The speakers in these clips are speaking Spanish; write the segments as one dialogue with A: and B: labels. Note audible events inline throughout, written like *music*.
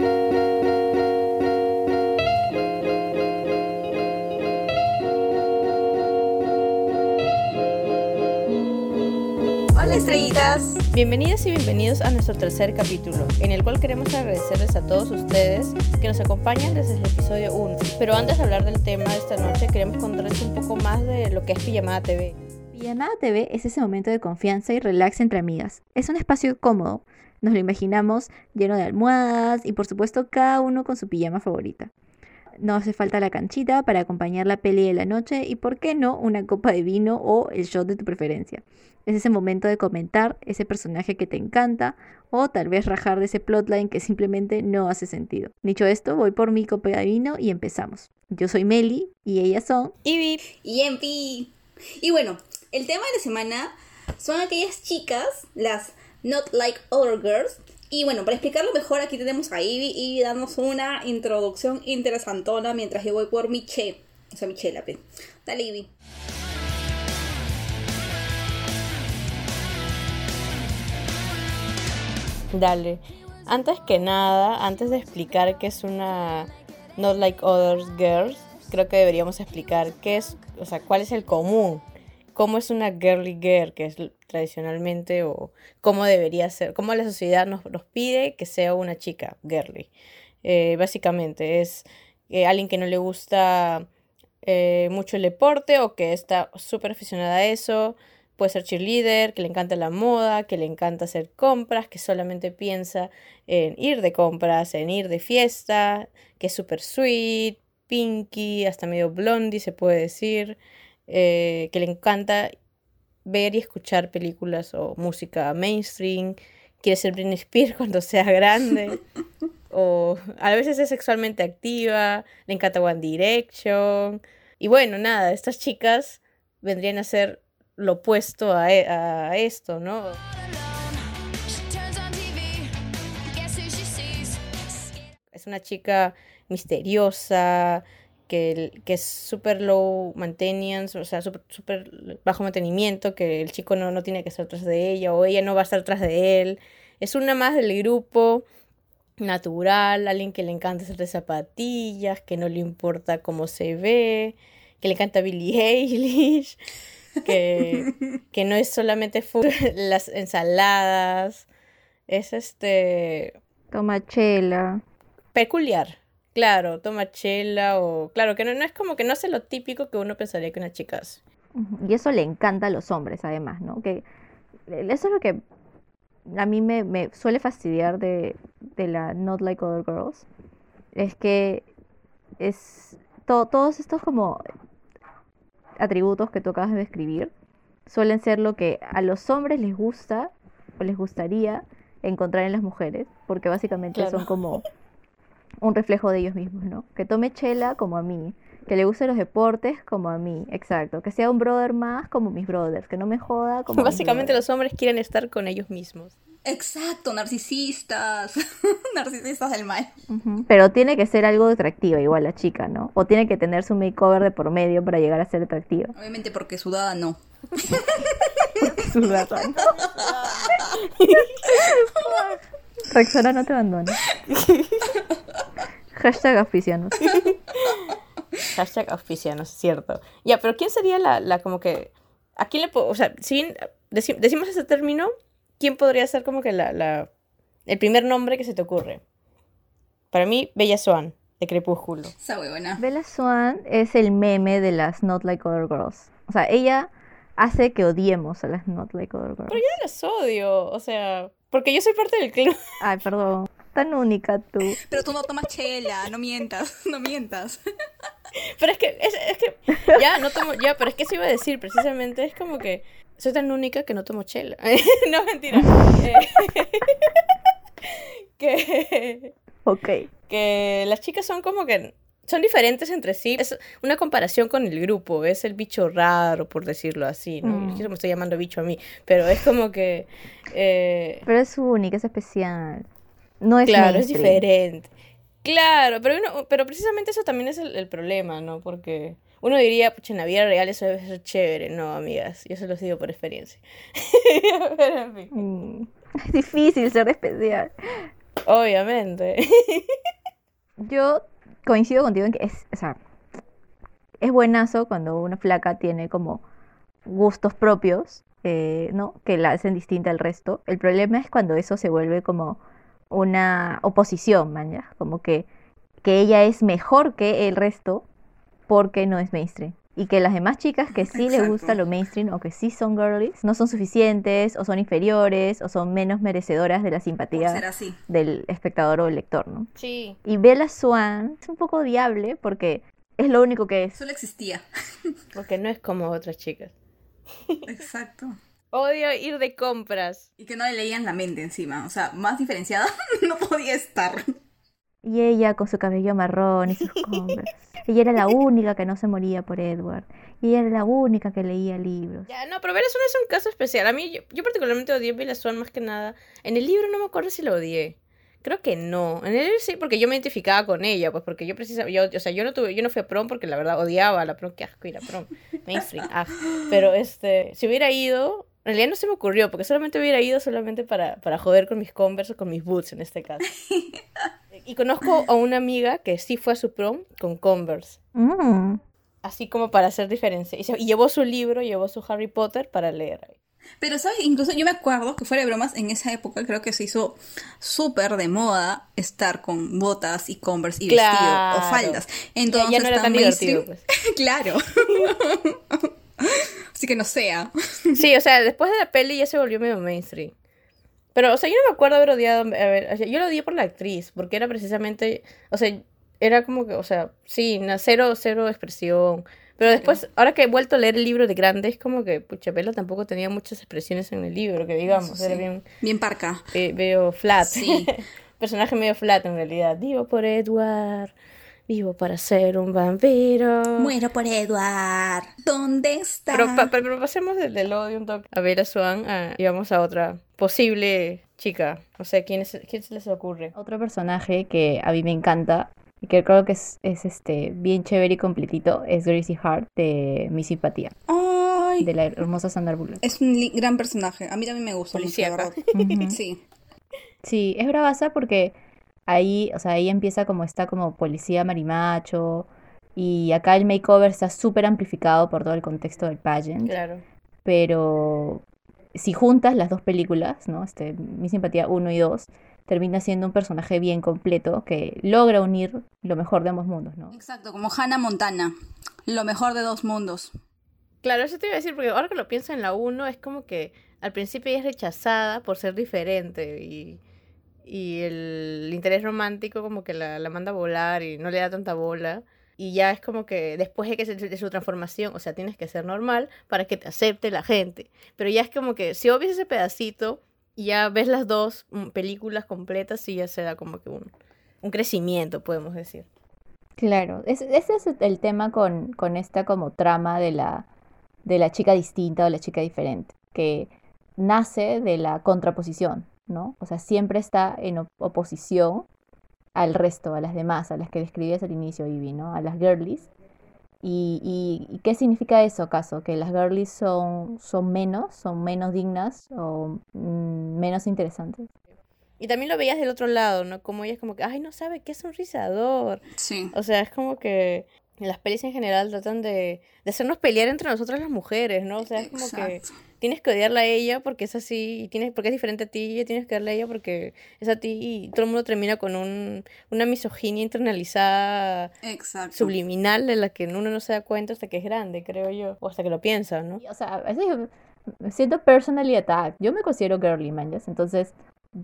A: Hola estrellitas.
B: Bienvenidas y bienvenidos a nuestro tercer capítulo, en el cual queremos agradecerles a todos ustedes que nos acompañan desde el episodio 1. Pero antes de hablar del tema de esta noche, queremos contarles un poco más de lo que es Pijamada TV.
C: Pijamada TV es ese momento de confianza y relax entre amigas. Es un espacio cómodo. Nos lo imaginamos lleno de almohadas y por supuesto cada uno con su pijama favorita. No hace falta la canchita para acompañar la peli de la noche y, por qué no, una copa de vino o el shot de tu preferencia. Es ese momento de comentar ese personaje que te encanta o tal vez rajar de ese plotline que simplemente no hace sentido. Dicho esto, voy por mi copa de vino y empezamos. Yo soy Meli y ellas son
B: Ivy.
A: Y Empi. Y bueno, el tema de la semana son aquellas chicas, las not like other girls. Y bueno, para explicarlo mejor, aquí tenemos a Ivy y darnos una introducción interesantona mientras yo voy por mi che. O sea, mi chela, pe. Dale, Ivy.
B: Dale. Antes que nada, antes de explicar qué es una Not Like Others Girls, creo que deberíamos explicar qué es, o sea, cuál es el común. Cómo es una girly girl, que es tradicionalmente, o cómo debería ser, cómo la sociedad nos, nos pide que sea una chica girly. Eh, básicamente es eh, alguien que no le gusta eh, mucho el deporte o que está súper aficionada a eso, puede ser cheerleader, que le encanta la moda, que le encanta hacer compras, que solamente piensa en ir de compras, en ir de fiesta, que es súper sweet, pinky, hasta medio blondie se puede decir, eh, que le encanta ver y escuchar películas o música mainstream, quiere ser Britney Spears *laughs* cuando sea grande, *laughs* o a veces es sexualmente activa, le encanta One Direction, y bueno, nada, estas chicas vendrían a ser lo opuesto a, e- a esto, ¿no? Es una chica misteriosa, que, que es súper low maintenance, o sea, súper bajo mantenimiento, que el chico no, no tiene que estar tras de ella o ella no va a estar tras de él. Es una más del grupo natural, alguien que le encanta hacer de zapatillas, que no le importa cómo se ve, que le encanta Billie *laughs* Eilish, que, *laughs* que no es solamente fu- *laughs* las ensaladas, es este
C: Toma chela.
B: peculiar. Claro, toma chela o... Claro, que no, no es como que no hace lo típico que uno pensaría que una chica hace.
C: Y eso le encanta a los hombres, además, ¿no? Que eso es lo que a mí me, me suele fastidiar de, de la Not Like Other Girls. Es que es to- todos estos como atributos que tú acabas de describir suelen ser lo que a los hombres les gusta o les gustaría encontrar en las mujeres, porque básicamente
B: Claro.
C: son como un reflejo de ellos mismos, ¿no? Que tome chela como a mí, que le gusten los deportes como a mí, exacto, que sea un brother más como mis brothers, que no me joda *laughs* como
B: Básicamente los hombres quieren estar con ellos mismos.
A: Exacto, narcisistas. *laughs* narcisistas del mal.
C: Pero tiene que ser algo atractiva igual la chica, ¿no? O tiene que tener su makeover de por medio para llegar a ser atractiva.
A: Obviamente porque sudada no. *laughs*
C: Su razón. Rexona no te abandona. *laughs* Hashtag auspicianos.
B: Hashtag auspicianos, cierto. Ya, pero ¿quién sería la, la como que... ¿A quién le puedo... O sea, si bien deci- decimos ese término, ¿quién podría ser como que la, la... El primer nombre que se te ocurre? Para mí, Bella Swan, de Crepúsculo.
A: Esa huevona.
C: Bella Swan es el meme de las Not Like Other Girls. O sea, ella hace que odiemos a las Not Like Other Girls.
B: Pero yo no las odio, o sea... Porque yo soy parte del club. *laughs*
C: Ay, perdón. Tan única tú.
A: Pero tú no tomas chela, no mientas, *laughs* no mientas.
B: Pero es que, es, es que, ya, no tomo, ya, pero es que eso iba a decir, precisamente, es como que soy tan única que no tomo chela. *laughs* no, mentira. Eh, que,
C: Ok.
B: que las chicas son como que, son diferentes entre sí. Es una comparación con el grupo, es el bicho raro, por decirlo así, ¿no?
C: Mm.
B: Yo me estoy llamando bicho a mí, pero es como que, eh,
C: Pero es única, es especial. No es
B: claro, es diferente. Claro, pero, uno- pero precisamente eso también es el, el problema, ¿no? Porque uno diría, pucha, en la vida real eso debe ser chévere. No, amigas, yo se los digo por experiencia. *laughs* Pero, en fin.
C: Mm, *laughs* Es difícil ser especial.
B: Obviamente. *laughs*
C: Yo coincido contigo en que es, o sea, es buenazo cuando una flaca tiene como gustos propios, eh, ¿no? Que la hacen distinta al resto. El problema es cuando eso se vuelve como una oposición, man. Como que, que ella es mejor que el resto porque no es mainstream. Y que las demás chicas que sí les gusta
A: Exacto.
C: lo mainstream o que sí son girlies, no son suficientes o son inferiores o son menos merecedoras de la simpatía
A: así.
C: del espectador o el lector, ¿no?
B: Sí.
C: Y Bella Swan es un poco odiable porque es lo único que es.
A: Solo existía. *laughs*
B: Porque no es como otras chicas.
A: Exacto.
B: Odio ir de compras.
A: Y que no le leían la mente encima. O sea, más diferenciada *laughs* no podía estar.
C: Y ella con su cabello marrón y sus converse. *laughs* ella era la única que no se moría por Edward. Y ella era la única que leía libros.
B: Ya, no, pero Bella Swan es un caso especial. A mí, yo, yo particularmente odié Bella Swan más que nada. En el libro no me acuerdo si lo odié. Creo que no. En el libro sí, porque yo me identificaba con ella, pues porque yo precisamente, yo, o sea, yo no tuve, yo no fui a prom porque la verdad odiaba a la prom, qué asco ir a prom, mainstream, ah. Pero este, si hubiera ido, en realidad no se me ocurrió, porque solamente hubiera ido solamente para, para joder con mis Converse o con mis boots en este caso. *laughs* Y conozco a una amiga que sí fue a su prom con Converse.
C: Mm.
B: Así como para hacer diferencia. Y, se- y llevó su libro, llevó su Harry Potter para leer.
A: Pero, ¿sabes? Incluso yo me acuerdo que fuera de bromas, en esa época creo que se hizo súper de moda estar con botas y converse y
B: Claro.
A: vestido o faldas. Entonces,
B: ya no era tan divertido, pues. *laughs*
A: claro. *laughs* Así que no sea.
B: Sí, o sea, después de la peli ya se volvió medio mainstream. Pero, o sea, yo no me acuerdo haber odiado. A ver, o sea, yo lo odié por la actriz, porque era precisamente. O sea, era como que, o sea, sí, cero, cero expresión. Pero después, ahora que he vuelto a leer el libro de grande, es como que, pucha, Bella tampoco tenía muchas expresiones en el libro, que digamos, era bien,
A: Bien parca.
B: eh, medio flat.
A: Sí. *laughs*
B: Personaje medio flat en realidad. Vivo por Edward, vivo para ser un vampiro.
A: Muero por Edward. ¿Dónde está?
B: Pero, pa- pa- pero pasemos del, del odio un toque a Bella Swan a- y vamos a otra posible chica. O sea, ¿quién, es, quién se les ocurre?
C: Otro personaje que a mí me encanta y que creo que es, es, este bien chévere y completito es Gracie Hart de Mi Simpatía,
A: Ay,
C: de la hermosa Sandra Bullock.
A: es un gran personaje. A mí también me gusta mucho, la verdad. *laughs*
C: Ujú.
A: Sí.
C: Sí, es bravaza porque ahí, o sea, ahí empieza como está como policía marimacho y acá el makeover está súper amplificado por todo el contexto del pageant,
B: Claro.
C: pero si juntas las dos películas, ¿no? Este, Mi Simpatía 1 y 2, termina siendo un personaje bien completo que logra unir lo mejor de ambos mundos, ¿no?
A: Exacto, como Hannah Montana. Lo mejor de dos mundos.
B: Claro, eso te iba a decir, porque ahora que lo pienso en la 1, es como que al principio ella es rechazada por ser diferente y, y el interés romántico como que la, manda a volar y no le da tanta bola. Y ya es como que después de, que se- de su transformación, o sea, tienes que ser normal para que te acepte la gente. Pero ya es como que si obvias ese pedacito ya ves las dos mm, películas completas y ya se da como que un, un crecimiento, podemos decir.
C: Claro, es- ese es el tema con, con esta como trama de la, de la chica distinta o la chica diferente, que nace de la contraposición, ¿no? O sea, siempre está en op- oposición al resto, a las demás, a las que describías al inicio, Ivy, ¿no? A las girlies. ¿Y, y- y qué significa eso, acaso? ¿Que las girlies son, son menos, son menos dignas o mm, menos interesantes?
B: Y también lo veías del otro lado, ¿no? Como ella es como que, ay, no sabe qué es un rizador.
A: Sí.
B: O sea, es como que las pelis en general tratan de, de hacernos pelear entre nosotras las mujeres, ¿no? O sea, es como que. Tienes que odiarla a ella porque es así, y tienes, porque es diferente a ti, y tienes que odiarla a ella porque es a ti, y todo el mundo termina con un, una misoginia internalizada,
A: Exacto.
B: subliminal, de la que uno no se da cuenta hasta que es grande, creo yo, o hasta que lo piensa, ¿no?
C: Y, O sea, a veces yo siento personally attacked. Yo me considero girly, man. Entonces,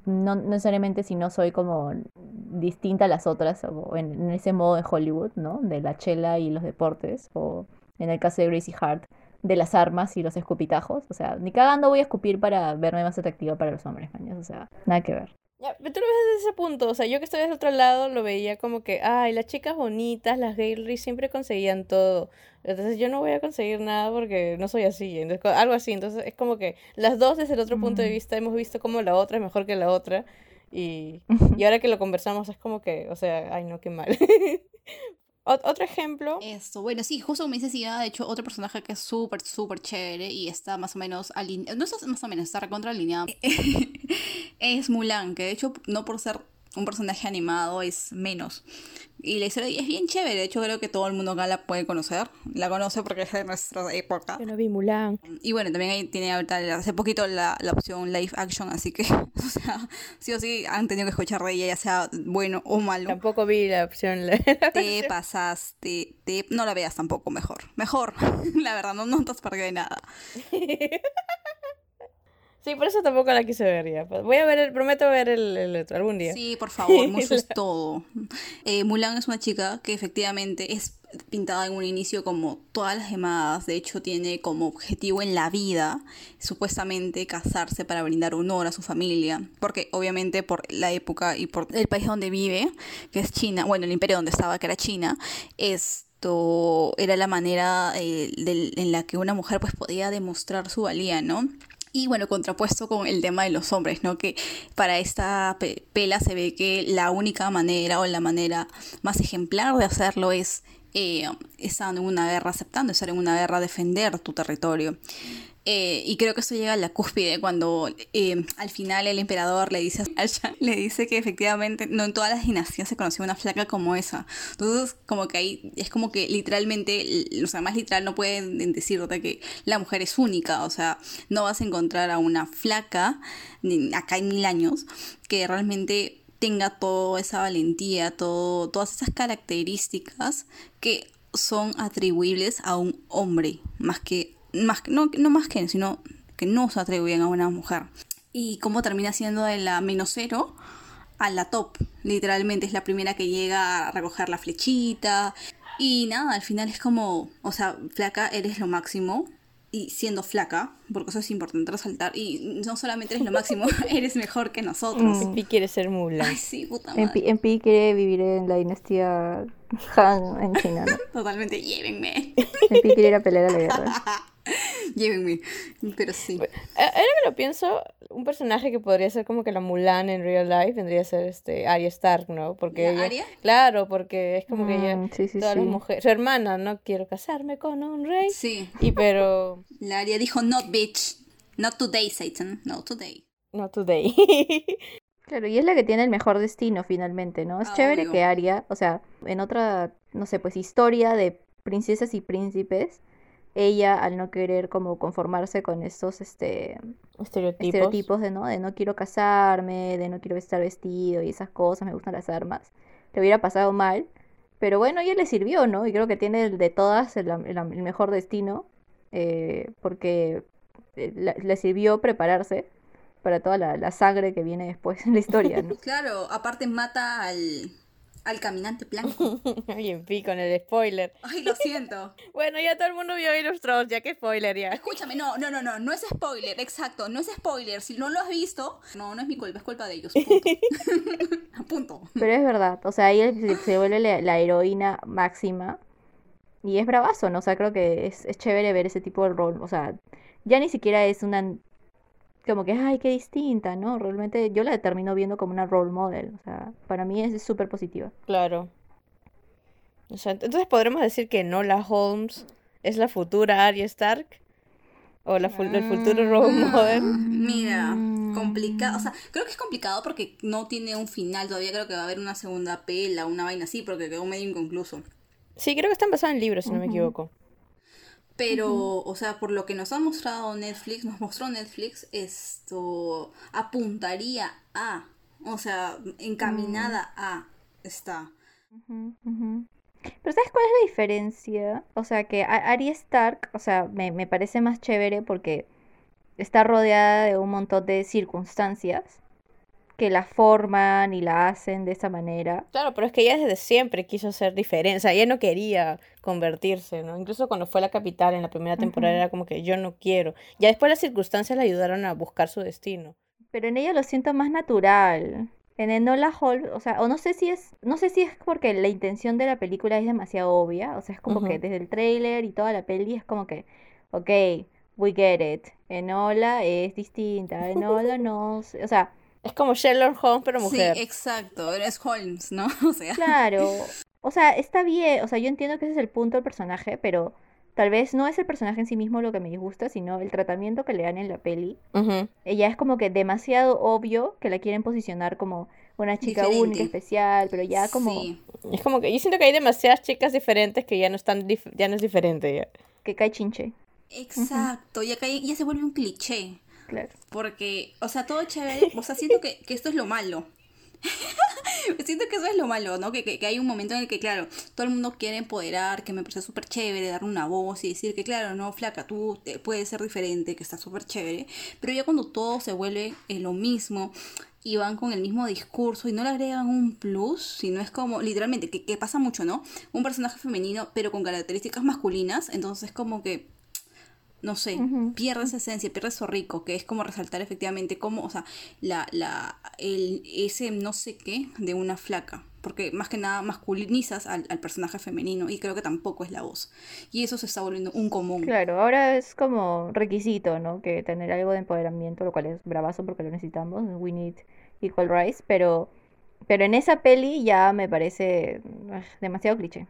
C: no no necesariamente si no soy como distinta a las otras, o en, en ese modo de Hollywood, ¿no? De la chela y los deportes, o en el caso de Gracie Hart, de las armas y los escupitajos. O sea, ni cagando voy a escupir para verme más atractiva para los hombres, ¿ya? O sea, nada que ver.
B: Ya, pero tú lo ves desde ese punto, o sea, yo que estoy desde otro lado lo veía como que, ay, las chicas bonitas, las girlies siempre conseguían todo. Entonces yo no voy a conseguir nada porque no soy así, entonces, co- algo así. Entonces es como que las dos desde el otro punto de
C: Mm.
B: vista hemos visto como la otra es mejor que la otra. Y, *laughs* y ahora que lo conversamos es como que, o sea, ay no, qué mal. *laughs* Ot- otro ejemplo,
A: Esto, bueno, sí, justo como dices, sí, de hecho, otro personaje que es súper, súper chévere y está más o menos alineado, no está más o menos, está recontra alineado, *laughs* es Mulan, que de hecho, no por ser un personaje animado es menos. Y la historia es bien chévere, de hecho creo que todo el mundo acá la puede conocer, la conoce porque es de nuestra época.
B: Yo no vi Mulan.
A: Y bueno, también ahí tiene ahorita hace poquito la, la opción live action, así que, *laughs* o sea, sí o sí han tenido que escuchar de ella, ya sea bueno o malo.
B: Tampoco vi la opción. la-
A: Te *laughs* pasaste, te... no la veas tampoco, mejor. Mejor, *laughs* la verdad, no, no perdido de nada.
B: Sí, por eso tampoco la quise ver ya. Voy a ver, el, prometo ver el, el otro algún día.
A: Sí, por favor, Mushu es todo. Eh, Mulan es una chica que efectivamente es pintada en un inicio como todas las demás. De hecho, tiene como objetivo en la vida, supuestamente, casarse para brindar honor a su familia. Porque obviamente por la época y por el país donde vive, que es China, bueno, el imperio donde estaba, que era China, esto era la manera eh, en la que una mujer pues podía demostrar su valía, ¿no? Y bueno, contrapuesto con el tema de los hombres, ¿no? Que para esta pe- pela se ve que la única manera o la manera más ejemplar de hacerlo es eh, estando en una guerra, aceptando estar en una guerra, defender tu territorio. Eh, y creo que eso llega a la cúspide cuando eh, al final el emperador le dice a Shang, *laughs* le dice que efectivamente no en todas las dinastías se conocía una flaca como esa. Entonces, como que ahí es como que literalmente, o sea, más literal no pueden decirte que la mujer es única, o sea, no vas a encontrar a una flaca acá en mil años que realmente tenga toda esa valentía, todo, todas esas características que son atribuibles a un hombre, más que, más, no, no más que, sino que no se atribuyen a una mujer. Y cómo termina siendo de la menos cero a la top, literalmente es la primera que llega a recoger la flechita. Y nada, al final es como, o sea, flaca, eres lo máximo. Y siendo flaca, porque eso es importante resaltar, y no solamente eres lo máximo, *laughs* eres mejor que nosotros.
B: Y quiere ser Mulan.
A: Ay, sí, puta
C: En,
A: madre.
C: Pi- en Pi quiere vivir en la dinastía Han en China, ¿no? *laughs*
A: Totalmente, llévenme.
C: En Pi quiere ir a pelear a la guerra. *laughs* *laughs*
A: llévenme. Pero sí.
B: Eh, Ahora que lo pienso, un personaje que podría ser como que la Mulan en real life vendría a ser este Arya Stark, ¿no? Porque
A: ¿La
B: ella,
A: Arya?
B: claro, porque es como que ella,
C: Mm, sí, sí,
B: todas las
C: sí.
B: mujeres, su hermana, no quiero casarme con un rey.
A: Sí.
B: Y pero *laughs*
A: La Aria dijo, not bitch. Not today, Satan. No today.
B: no today. *laughs*
C: Claro, y es la que tiene el mejor destino finalmente, ¿no? Es
A: Ah,
C: chévere
A: obvio.
C: que Arya, o sea, en otra, no sé, pues historia de princesas y príncipes, ella al no querer como conformarse con estos este
B: Estereotipos.
C: estereotipos de no, de no quiero casarme, de no quiero estar vestido y esas cosas, me gustan las armas, le hubiera pasado mal, pero bueno, ella le sirvió, ¿no? Y creo que tiene el de todas el, el- el mejor destino, eh, porque eh, le sirvió prepararse para toda la, la sangre que viene después en la historia, *laughs* ¿no?
A: Claro, aparte mata al, al caminante blanco. *laughs*
B: Ay, en fin, con el spoiler.
A: Ay, lo siento. *laughs*
B: Bueno, ya todo el mundo vio Thrones, ya que spoiler ya.
A: Escúchame, no, no, no, no, no es spoiler, exacto, no es spoiler. Si no lo has visto, no, no es mi culpa, es culpa de ellos. *laughs* Punto. Punto.
C: Pero es verdad, o sea, se, se vuelve la, la heroína máxima y es bravazo, ¿no? O sea, creo que es, es chévere ver ese tipo de rol, o sea, ya ni siquiera es una, como que, ay, qué distinta, ¿no? Realmente yo la termino viendo como una role model, o sea, para mí es súper positiva.
B: Claro. O sea, entonces podremos decir que Nola Holmes es la futura Arya Stark. O la fu- el futuro role model.
A: Mira, complicado. O sea, creo que es complicado porque no tiene un final. Todavía creo que va a haber una segunda pela, una vaina así, porque quedó medio inconcluso.
B: Sí, creo que están basados en libros, si no me equivoco.
A: Pero, o sea, por lo que nos ha mostrado Netflix, nos mostró Netflix, esto apuntaría a, o sea, encaminada a está.
C: Pero ¿sabes cuál es la diferencia? O sea, que Arya Stark, o sea, me, me parece más chévere porque está rodeada de un montón de circunstancias que la forman y la hacen de esa manera.
B: Claro, pero es que ella desde siempre quiso ser diferente. O sea, ella no quería convertirse, ¿no? Incluso cuando fue a la capital en la primera temporada era como que yo no quiero. Ya después las circunstancias le ayudaron a buscar su destino.
C: Pero en ella lo siento más natural. En Enola Hall, o sea, o no sé si es, no sé si es porque la intención de la película es demasiado obvia, o sea, es como que desde el tráiler y toda la peli es como que, ok, we get it. Enola es distinta, Enola no, o sea,
B: Es como Sherlock Holmes, pero mujer.
A: Sí, exacto, eres Holmes, ¿no? *laughs* O sea,
C: claro, *laughs* o sea, está bien, o sea, yo entiendo que ese es el punto del personaje, pero tal vez no es el personaje en sí mismo lo que me disgusta, sino el tratamiento que le dan en la peli. Ella es como que demasiado obvio que la quieren posicionar como una chica única, especial, pero ya como
A: Sí.
B: Es como que yo siento que hay demasiadas chicas diferentes que ya no están, dif- ya no es diferente ya.
C: que cae chinche.
A: Exacto, y acá ya se vuelve un cliché.
C: Claro.
A: Porque, o sea, todo es chévere. O sea, siento que, que esto es lo malo. *laughs* siento que eso es lo malo, ¿no? Que, que, hay un momento en el que, claro, todo el mundo quiere empoderar, que me parece súper chévere, darle una voz y decir que, claro, no, flaca, tú te- puedes ser diferente, que está súper chévere. Pero ya cuando todo se vuelve eh, lo mismo y van con el mismo discurso y no le agregan un plus, sino es como, literalmente, que, que pasa mucho, ¿no? Un personaje femenino, pero con características masculinas, entonces como que no sé,
C: Ujú.
A: pierde esa esencia, pierde eso rico, que es como resaltar efectivamente cómo, o sea, la, la, el, ese no sé qué de una flaca. Porque más que nada masculinizas al, al personaje femenino y creo que tampoco es la voz. Y eso se está volviendo un común.
C: Claro, ahora es como requisito, ¿no? Que tener algo de empoderamiento, lo cual es bravazo porque lo necesitamos. We need equal rights, pero, pero en esa peli ya me parece ah, demasiado cliché.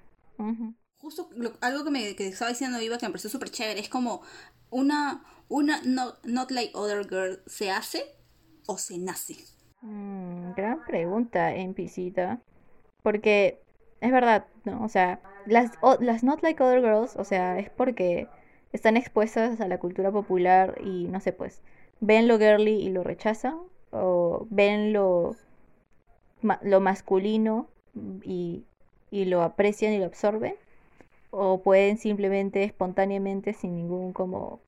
A: Justo lo- algo que me que estaba diciendo Viva que me pareció súper chévere es como una, una no- Not Like Other Girl se hace o se nace.
C: Mm, gran pregunta, NPCita. Porque es verdad, ¿no? O sea, las, las Not Like Other Girls, o sea, es porque están expuestas a la cultura popular y no sé, pues, ven lo girly y lo rechazan, o ven lo, lo masculino y, y lo aprecian y lo absorben, o pueden simplemente espontáneamente, sin ningún como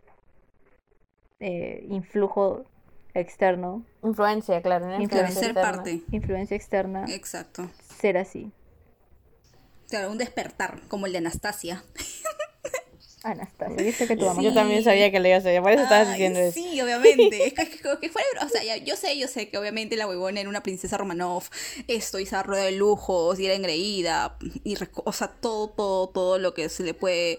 C: eh, influjo externo,
B: Influencia, claro,
C: Influencia.
A: Claro,
B: influencia
A: ser
B: externa.
A: parte.
C: influencia externa,
A: Exacto.
C: ser así.
A: Claro, un despertar, como el de Anastasia. *laughs*
C: Anastasia, yo sé que tu mamá.
B: Yo también sabía que le ibas a por eso estabas diciendo eso.
A: Sí, obviamente. *laughs* Es que, que- que fuera, o sea, ya- yo sé, yo sé que obviamente la huevona era una princesa Romanov, esto, y se rueda de lujos, y era engreída, y o sea, todo, todo, todo lo que se le puede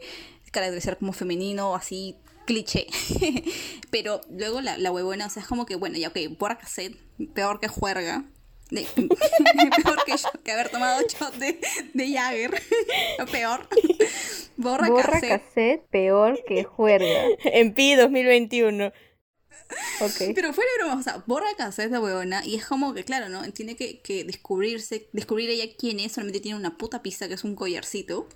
A: caracterizar como femenino, así, cliché. *laughs* Pero luego la, la huevona, o sea, es como que, bueno, ya, ok, borra cassette, peor que juerga. De- *laughs* peor que, yo- que haber tomado shot de, de Jagger. *laughs* peor. *laughs* Borra,
C: Borra
A: cassette.
C: cassette peor que juerga.
B: En Pi 2021.
C: Ok.
A: Pero fuera de broma, o sea, borra cassette de huevona y es como que, claro, ¿no? Tiene que, que descubrirse, descubrir ella quién es, solamente tiene una puta pista que es un collarcito.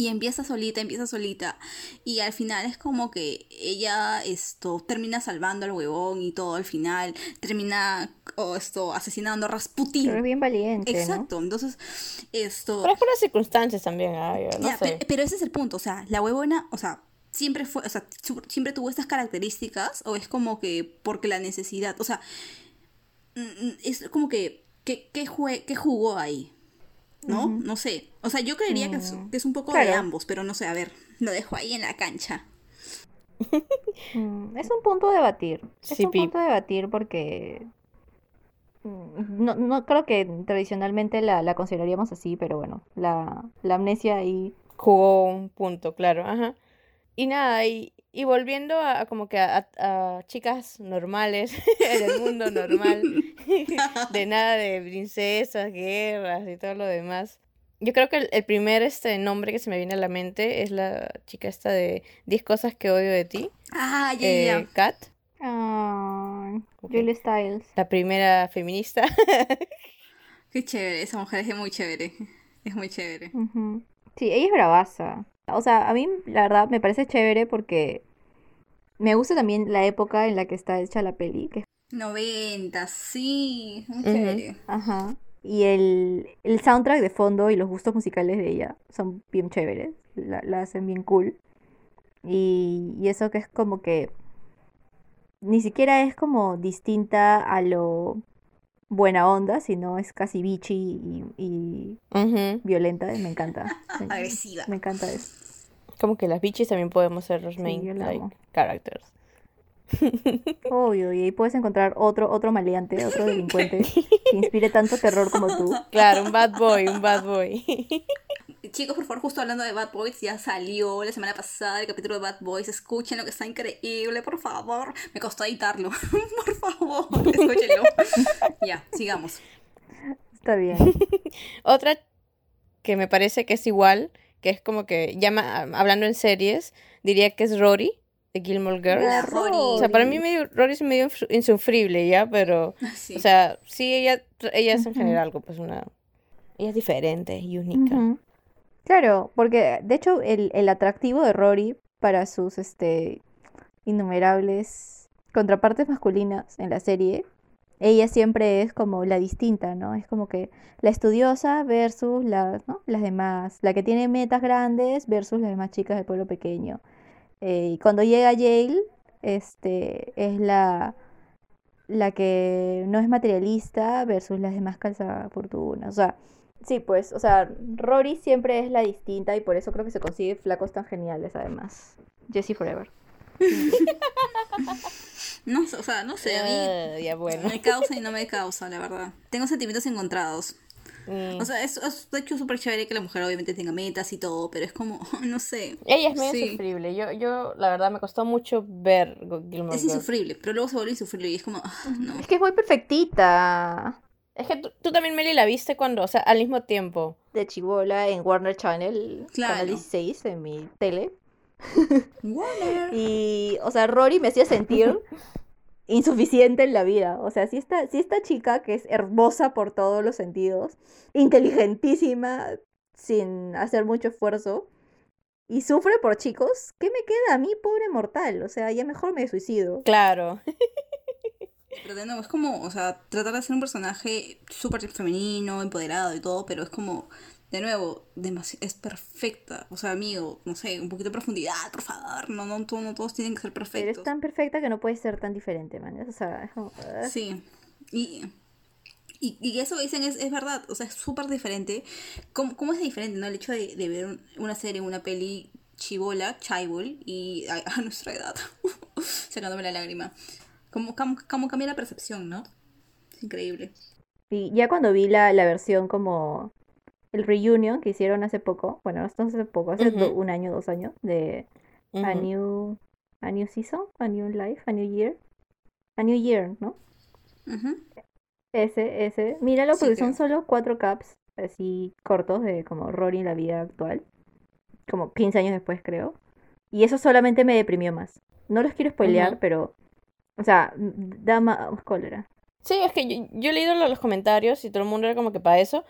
A: Y empieza solita, empieza solita. Y al final es como que ella esto termina salvando al huevón y todo al final. Termina o esto asesinando a Rasputin.
C: Pero es bien valiente, ¿no?
A: Exacto. Entonces, esto.
B: Pero es por las circunstancias también, ay, yo no
A: Ya,
B: sé.
A: pe- pero, ese es el punto, o sea, la huevona, o sea, siempre fue, o sea, siempre tuvo estas características, o es como que porque la necesidad, o sea, mm, mm, es como que, ¿qué, qué, jue- qué jugó ahí? ¿No? No sé. O sea, yo creería que, es, que es un poco de ambos, pero no sé, a ver, lo dejo ahí en la cancha. *laughs*
C: Mm, Es un punto a debatir. Es
B: Sí,
C: un punto a debatir porque mm, no, no creo que tradicionalmente la, la consideraríamos así, pero bueno, la, la amnesia ahí.
B: Jugó un punto, claro, ajá. Y nada, y, y volviendo a, a como que a, chicas normales, *laughs* en el mundo normal, *laughs* de nada de princesas, guerras y todo lo demás. Yo creo que el, el primer este nombre que se me viene a la mente es la chica esta de 10 cosas que odio de ti,
A: Ah, ya, ya,
B: eh,
A: ya.
B: Kat,
C: Ay,
B: Ok.
C: Julia Stiles.
B: la primera feminista. *laughs*
A: Qué chévere, esa mujer es muy chévere. Es muy chévere.
C: Sí, ella es bravaza. O sea, a mí la verdad me parece chévere porque me gusta también la época en la que está hecha la peli, que
A: 90, sí, muy chévere.
C: Ajá. Y el, el soundtrack de fondo y los gustos musicales de ella son bien chéveres. La, la hacen bien cool. Y, y eso que es como que ni siquiera es como distinta a lo buena onda, sino es casi bitchy y, y
B: Ujú.
C: violenta. Me encanta. *laughs* Me,
A: Agresiva.
C: me encanta eso.
B: Como que las bitches también podemos ser los main like, characters.
C: Obvio, y ahí puedes encontrar otro, otro maleante, otro delincuente *laughs* que inspire tanto terror como tú.
B: Claro, un bad boy, un bad boy.
A: Chicos, por favor, justo hablando de Bad Boys, ya salió la semana pasada el capítulo de Bad Boys. Escuchen lo que está increíble, por favor. Me costó editarlo. *laughs* por favor, escúchenlo. *laughs* ya, sigamos.
C: Está bien. *laughs*
B: Otra que me parece que es igual, que es como que llama, hablando en series, diría que es Rory de Gilmore Girls.
C: La
A: Rory.
B: O sea, para mí medio, Rory es medio insu- insufrible, ¿ya? Pero,
A: Sí.
B: o sea, sí, ella, ella es en general pues una... Ella es diferente y única.
C: Ujú. Claro, porque de hecho el, el atractivo de Rory para sus este innumerables contrapartes masculinas en la serie, ella siempre es como la distinta, ¿no? Es como que la estudiosa versus las, ¿no? las demás, la que tiene metas grandes versus las demás chicas del pueblo pequeño. Eh, y cuando llega Yale, este, es la, la que no es materialista versus las demás calzafortunas. O sea, sí, pues, o sea, Rory siempre es la distinta y por eso creo que se consigue flacos tan geniales además. Jessie Forever. *laughs*
A: No, sé, o sea, no sé, a mí
B: Ah, ya bueno.
A: me causa y no me causa, la verdad. Tengo sentimientos encontrados.
B: Mm.
A: O sea, es, es de hecho súper chévere que la mujer obviamente tenga metas y todo, pero es como, *laughs* no sé.
B: Ella es medio
A: Sí.
B: insufrible. Yo, yo, la verdad, me costó mucho ver Gilmore
A: Es insufrible, pero luego se vuelve insufrible y es como, ah, no.
C: Es que es muy perfectita.
B: Es que tú, tú también, Meli, la viste cuando, o sea, al mismo tiempo.
C: De chibola en Warner Channel,
A: Claro.
C: canal 16 en mi tele.
A: Warner. *laughs*
C: Y, o sea, Rory me hacía sentir *laughs* insuficiente en la vida. O sea, si esta, si esta chica que es hermosa por todos los sentidos, inteligentísima, sin hacer mucho esfuerzo, y sufre por chicos, ¿qué me queda a mí, pobre mortal? O sea, ya mejor me suicido.
B: Claro. *laughs*
A: Pero de nuevo, es como, o sea, tratar de hacer un personaje súper femenino, empoderado y todo, pero es como, de nuevo, demasi- es perfecta. O sea, amigo, no sé, un poquito de profundidad, por favor. No, no, to- no todos tienen que ser
C: Pero es
A: perfectos.
C: tan perfecta que no puede ser tan diferente, man. O sea, es como... ah.
A: Sí. Y, y, y eso que dicen es, es verdad, o sea, es súper diferente. ¿Cómo, ¿Cómo es diferente, no? El hecho de, de ver un- una serie, una peli chivola, chaibol, y a, *laughs* a nuestra edad, *laughs* sacándome la lágrima. ¿Cómo, cómo, cómo cambia la percepción, no? Es increíble.
C: Y ya cuando vi la, la versión como el reunion que hicieron hace poco, bueno, no hace poco, hace un año, dos años, de A. New, a New Season, A New Life, A New Year, A New Year, ¿no?
A: Ujú.
C: Ese, ese, míralo
A: Sí,
C: porque son solo cuatro caps así cortos de como Rory en la vida actual, como 15 años después creo, y eso solamente me deprimió más. No los quiero spoilear, pero, o sea, da más cólera.
B: Sí, es que yo, yo he leído lo- los comentarios y todo el mundo era como que para eso.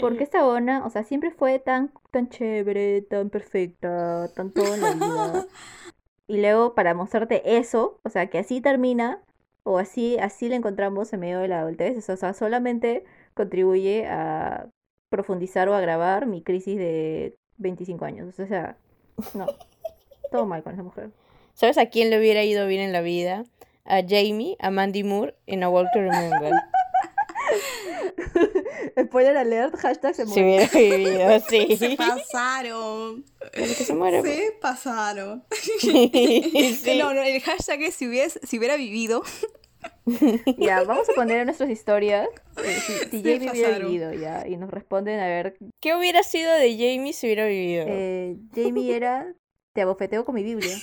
C: Porque *laughs* esta Ona, o sea, siempre fue tan, tan chévere, tan perfecta, tan todo en la vida. Y luego para mostrarte eso, o sea, que así termina, o así, así la encontramos en medio de la adultez, o sea, solamente contribuye a profundizar o agravar mi crisis de 25 años. O sea, no, todo mal con esa mujer.
B: ¿Sabes a quién le hubiera ido bien en la vida? A Jamie, a Mandy Moore en A Walk to Remember. *laughs*
C: Spoiler alert, hashtag se
B: Si hubiera vivido, *laughs* sí.
A: Se pasaron.
B: Que se muere. pues.
A: Se pasaron. *laughs*
B: Sí.
A: No, no, el hashtag es si, hubies- si hubiera vivido.
C: Ya, vamos a poner en nuestras historias eh, si, si
A: Se
C: Jamie hubiera
A: pasaron.
C: vivido ya, y nos responden a ver
B: ¿Qué hubiera sido de Jamie si hubiera vivido?
C: Eh, Jamie era, te abofeteo con mi Biblia.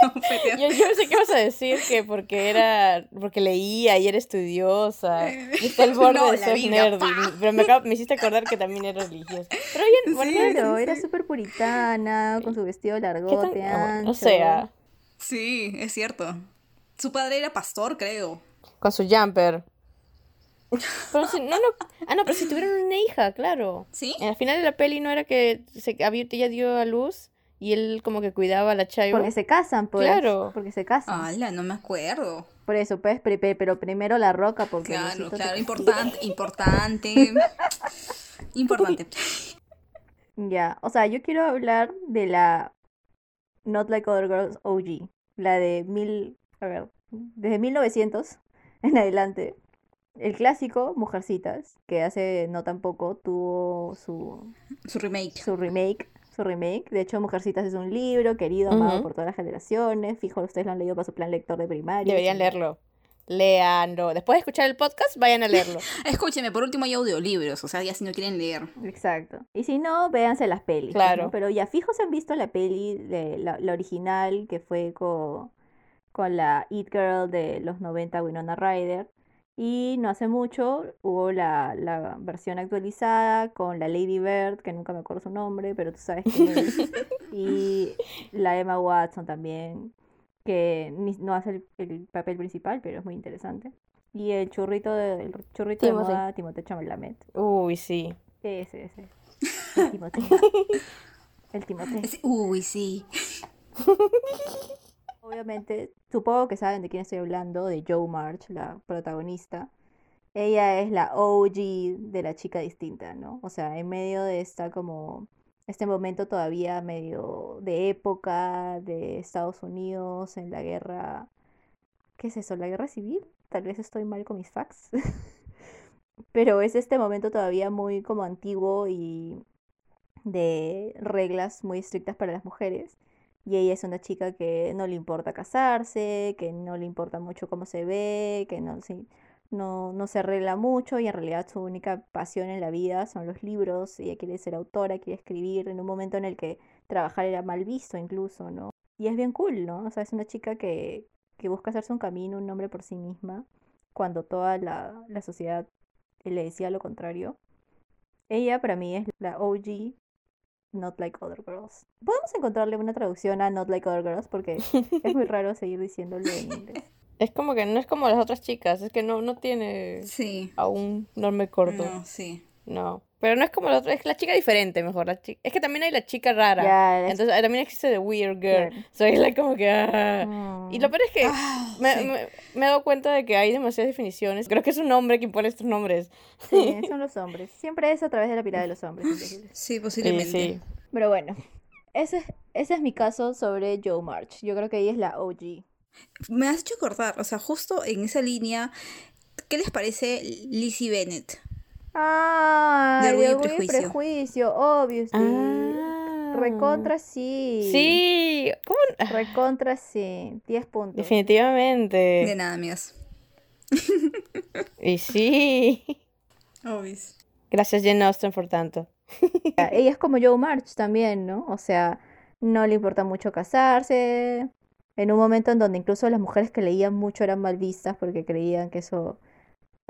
C: *laughs* *laughs*
B: Yo, yo sé qué vas a decir, que porque era, porque leía y era estudiosa, y está al borde
A: No,
B: de ser
A: Biblia,
B: nerd,
A: pa.
B: y- pero me, acabo- me hiciste acordar que también era religiosa. Pero bien, bueno,
A: Sí,
C: Claro,
A: sí,
C: era
A: sí.
C: súper puritana, con su vestido
B: ¿qué tan-
C: largote, ancho.
B: O sea,
A: Sí, es cierto. Su padre era pastor, creo.
B: con su jumper. Pero si, no, no, ah, no, pero si tuvieron una hija, claro.
A: ¿Sí?
B: Al final de la peli no era que se, había, ella dio a luz y él como que cuidaba a la Chaibo.
C: Porque se casan, pues.
B: Claro.
C: Porque se casan.
A: Ala, no me acuerdo.
C: Por eso, pues, pero primero la roca, porque
A: Claro, claro, importante, importante. *laughs* Importante.
C: Ya, o sea, yo quiero hablar de la Not Like Other Girls OG. La de mil, a ver, desde 1900 en adelante. El clásico Mujercitas, que hace no tan poco tuvo su
A: Su remake.
C: su remake, su remake. De hecho, Mujercitas es un libro querido, amado por todas las generaciones. Fijo, ustedes lo han leído para su plan lector de primaria.
B: Deberían leerlo. Leanlo. Después de escuchar el podcast, vayan a leerlo. *laughs*
A: Escúcheme, por último hay audiolibros, o sea, ya si no quieren leer.
C: Exacto. Y si no, véanse las pelis.
B: Claro.
C: ¿no? Pero ya fijo se han visto la peli, de la, la original, que fue con, con la It Girl de los 90, Winona Ryder. Y no hace mucho hubo la, la versión actualizada con la Lady Bird, que nunca me acuerdo su nombre, pero tú sabes quién es. *laughs* y la Emma Watson también, que no hace el, el papel principal, pero es muy interesante. Y el churrito de, el churrito de moda, Timothée Chalamet.
B: Uy, sí.
C: Ese, ese. El *laughs* Timothée. El Timothée.
A: Uy, sí. *laughs*
C: Obviamente, supongo que saben de quién estoy hablando, de Joe March, la protagonista. Ella es la OG de la chica distinta, ¿no? O sea, en medio de esta como este momento todavía medio de época de Estados Unidos en la guerra, ¿qué es eso? ¿La guerra civil? Tal vez estoy mal con mis facts. *laughs* Pero es este momento todavía muy como antiguo y de reglas muy estrictas para las mujeres. Y ella es una chica que no le importa casarse, que no le importa mucho cómo se ve, que no, se- no, no se arregla mucho y en realidad su única pasión en la vida son los libros. Ella quiere ser autora, quiere escribir en un momento en el que trabajar era mal visto incluso, ¿no? Y es bien cool, ¿no? O sea, es una chica que, que busca hacerse un camino, un nombre por sí misma, cuando toda la, la sociedad le decía lo contrario. Ella para mí es la OG Not Like Other Girls. Podemos encontrarle una traducción a Not Like Other Girls porque *laughs* es muy raro seguir diciéndolo en inglés.
B: Es como que no es como las otras chicas, es que no, no tiene
A: Sí.
B: aún nombre corto.
A: No, sí.
B: No. Pero no es como la otra, es la chica diferente, mejor. La chica. Es que también hay la chica rara.
C: Ya, es-
B: Entonces eh, también existe The Weird Girl.
C: Claro.
B: Soy la como que. ah.
C: Mm.
B: Y lo peor es que
A: Ah,
B: me,
A: sí.
B: me- me he dado cuenta de que hay demasiadas definiciones. Creo que es un hombre quien pone estos nombres.
C: Sí, *laughs* son los hombres. Siempre es a través de la mirada de los hombres.
A: Sí,
B: Sí,
A: posiblemente.
B: sí.
C: Pero bueno, ese, es- ese es mi caso sobre Joe March. Yo creo que ella es la OG.
A: Me has hecho acordar, o sea, justo en esa línea, ¿qué les parece Lizzie Bennett?
C: Ah,
A: De
C: de
A: Orgullo y
C: Orgullo y
A: Prejuicio.
C: Prejuicio.
B: Ah.
C: Recontra sí.
B: Sí. ¿Cómo? Ah,
C: Recontra sí. 10 puntos.
A: De
B: Definitivamente.
A: nada, amigas.
B: Y sí.
A: Obis.
B: Gracias, Jane Austen, por tanto. *laughs*
C: Ella es como Joe March también, ¿no? O sea, no le importa mucho casarse. En un momento en donde incluso las mujeres que leían mucho eran mal vistas porque creían que eso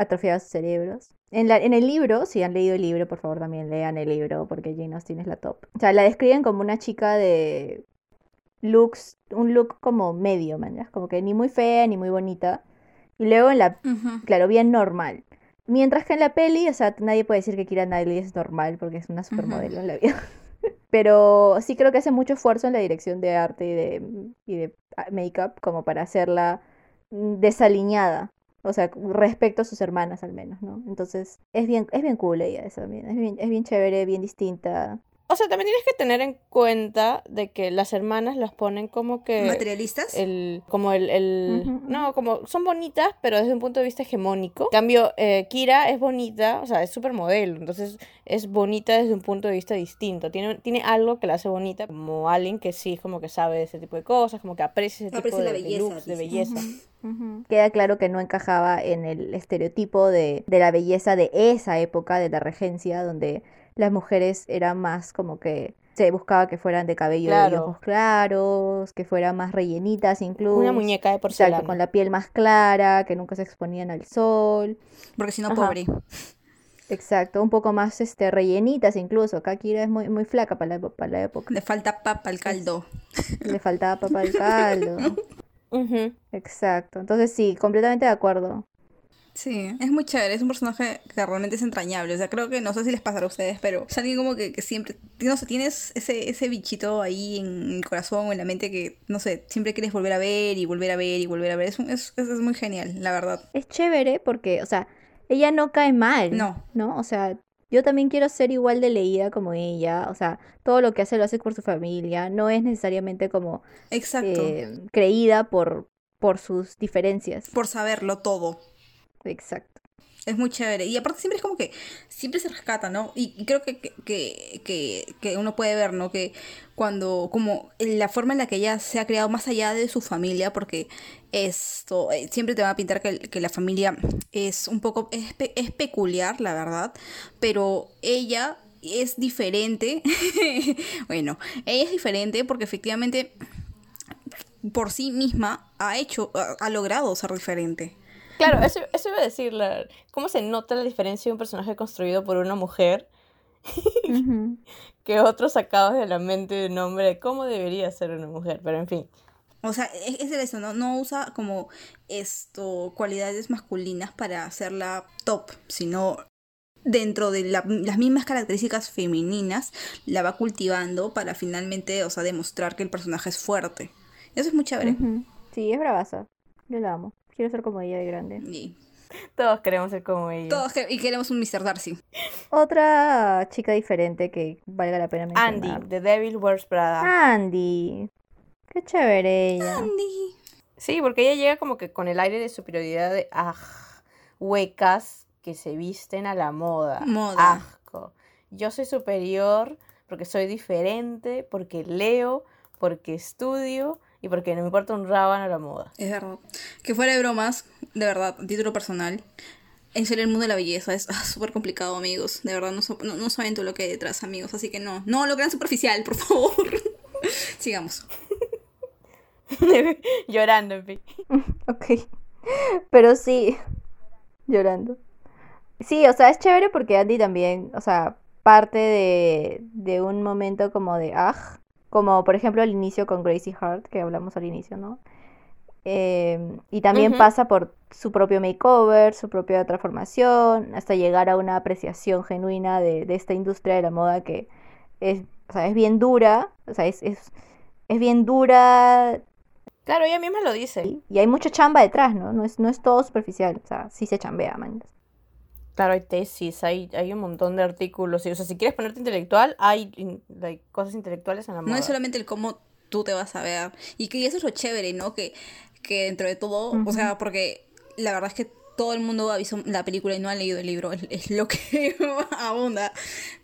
C: atrofiaba sus cerebros. En, la, en el libro, si han leído el libro, por favor también lean el libro porque Jane Austen es la top. O sea, la describen como una chica de looks, un look como medio, man. Como que ni muy fea ni muy bonita. Y luego en la claro, bien normal. Mientras que en la peli, o sea, nadie puede decir que Keira Knightley es normal porque es una supermodelo en la vida. *laughs* Pero sí creo que hace mucho esfuerzo en la dirección de arte y de, y de ah, make-up como para hacerla mm, desaliñada. O sea, respecto a sus hermanas al menos, ¿no? Entonces, es bien, es bien cool ella esa también. Es bien, es bien chévere, bien distinta.
B: O sea, también tienes que tener en cuenta de que las hermanas las ponen como que
A: ¿Materialistas?
B: el como el, el- no como son bonitas pero desde un punto de vista hegemónico En cambio eh, Kira es bonita o sea es súper modelo entonces es bonita desde un punto de vista distinto tiene tiene algo que la hace bonita como alguien que sí como que sabe de ese tipo de cosas como que aprecia ese tipo
A: Aprecia la
B: de, de
A: belleza,
B: looks de
A: dice.
B: belleza
C: Ujú. Queda claro que no encajaba en el estereotipo de, de la belleza de esa época, de la regencia, donde las mujeres eran más como que se buscaba que fueran de cabello y
B: Claro.
C: ojos claros, que fueran más rellenitas incluso.
B: una muñeca de
C: Exacto,
B: porcelana
C: con la piel más clara, que nunca se exponían al sol.
A: Porque si no, pobre.
C: Exacto, un poco más este rellenitas incluso. Acá Kira es muy, muy flaca para la, para la época.
A: Le falta papa al caldo.
C: Le faltaba papá al caldo. *laughs* Exacto. Entonces sí, completamente de acuerdo.
A: Sí, es muy chévere, es un personaje que realmente es entrañable. O sea, creo que no sé si les pasará a ustedes, pero es alguien como que, que siempre, no sé, tienes ese, ese bichito ahí en el corazón o en la mente que, no sé, siempre quieres volver a ver y volver a ver y volver a ver. Es, un- es, es, es muy genial, la verdad.
C: es chévere porque, o sea, ella no cae mal.
A: No.
C: ¿No? O sea, yo también quiero ser igual de leída como ella. O sea, todo lo que hace lo hace por su familia. No es necesariamente como
A: Exacto.
C: eh, creída por, por sus diferencias.
A: Por saberlo todo.
C: Exacto.
A: Es muy chévere. Y aparte siempre es como que siempre se rescata, ¿no? Y, creo que, que, que, que- uno puede ver, ¿no? Que cuando, como la forma en la que ella se ha creado más allá de su familia, porque esto, eh, siempre te va a pintar que, que la familia es un poco, es, es peculiar, la verdad, pero ella es diferente. *laughs* bueno, ella es diferente porque efectivamente por sí misma ha hecho, ha, ha logrado ser diferente.
B: Claro, eso, eso iba a decir, la- ¿cómo se nota la diferencia de un personaje construido por una mujer *laughs* que otro sacado de la mente de un hombre de cómo debería ser una mujer? Pero en fin.
A: O sea, es, es eso, ¿no? No usa como esto, cualidades masculinas para hacerla top, sino dentro de la- las mismas características femeninas la va cultivando para finalmente, o sea, demostrar que el personaje es fuerte. Eso es muy chévere.
C: Sí, es bravaza. Yo la amo. Quiero ser como ella de grande.
A: Y
B: Todos queremos ser como ella.
A: todos que- y queremos un Mr. Darcy.
C: Otra chica diferente que valga la pena
B: Andy,
C: mencionar.
B: The Devil Wears Prada.
C: Andy. Qué chévere ella.
A: Andy.
B: Sí, porque ella llega como que con el aire de superioridad de ah, huecas que se visten a la moda.
A: Moda.
B: Asco. Yo soy superior porque soy diferente, porque leo, porque estudio y porque no me importa un rábano la moda.
A: Es verdad. Que fuera de bromas, de verdad, a título personal. En serio, el mundo de la belleza es *laughs* ah, súper complicado, amigos. De verdad, no, so- no, no saben todo lo que hay detrás, amigos. Así que no, no lo crean superficial, por favor. *laughs* Sigamos. *laughs*
B: Llorando, en fin.
C: Ok. Pero sí. Llorando. Sí, o sea, es chévere porque Andy también, o sea, parte de, de un momento como de ah, como por ejemplo el inicio con Gracie Hart, que hablamos al inicio, ¿no? Eh, y también pasa por su propio makeover, su propia transformación, hasta llegar a una apreciación genuina de, de esta industria de la moda que es, o sea, es bien dura, o sea, es, es, es bien dura,
B: Claro, ella misma lo dice.
C: y hay mucha chamba detrás, ¿no? No es, no es todo superficial, o sea, sí se chambea, man.
B: Claro, hay tesis, hay, hay un montón de artículos. o sea, si quieres ponerte intelectual, hay like, cosas intelectuales en la moda.
A: No es solamente el cómo tú te vas a ver. Y que eso es lo chévere, ¿no? Que, que dentro de todo, o sea, porque la verdad es que todo el mundo ha visto la película y no ha leído el libro, es, lo que *laughs* abunda.